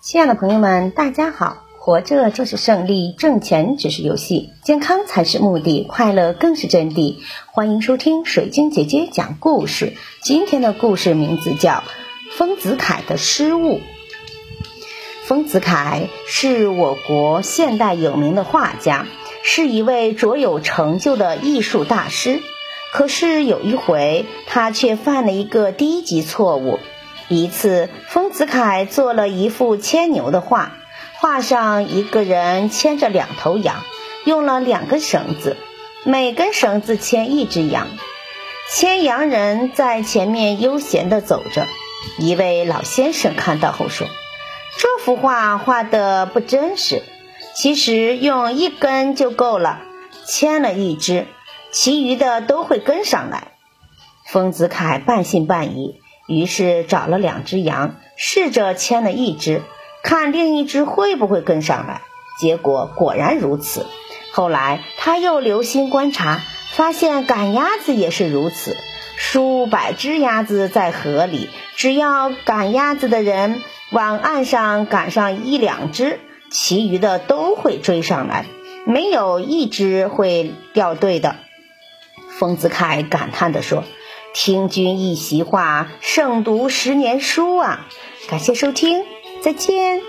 亲爱的朋友们，大家好！活着就是胜利，挣钱只是游戏，健康才是目的，快乐更是真谛。欢迎收听水晶姐姐讲故事。今天的故事名字叫《丰子恺的失误》。丰子恺是我国现代有名的画家，是一位卓有成就的艺术大师。可是有一回，他却犯了一个低级错误。一次，丰子恺做了一幅牵牛的画，画上一个人牵着两头羊，用了两根绳子，每根绳子牵一只羊。牵羊人在前面悠闲地走着。一位老先生看到后说：“这幅画画得不真实，其实用一根就够了，牵了一只，其余的都会跟上来。”丰子恺半信半疑。于是找了两只羊，试着牵了一只，看另一只会不会跟上来。结果果然如此。后来他又留心观察，发现赶鸭子也是如此。数百只鸭子在河里，只要赶鸭子的人往岸上赶上一两只，其余的都会追上来，没有一只会掉队的。丰子恺感叹地说。听君一席话，胜读十年书啊！感谢收听，再见。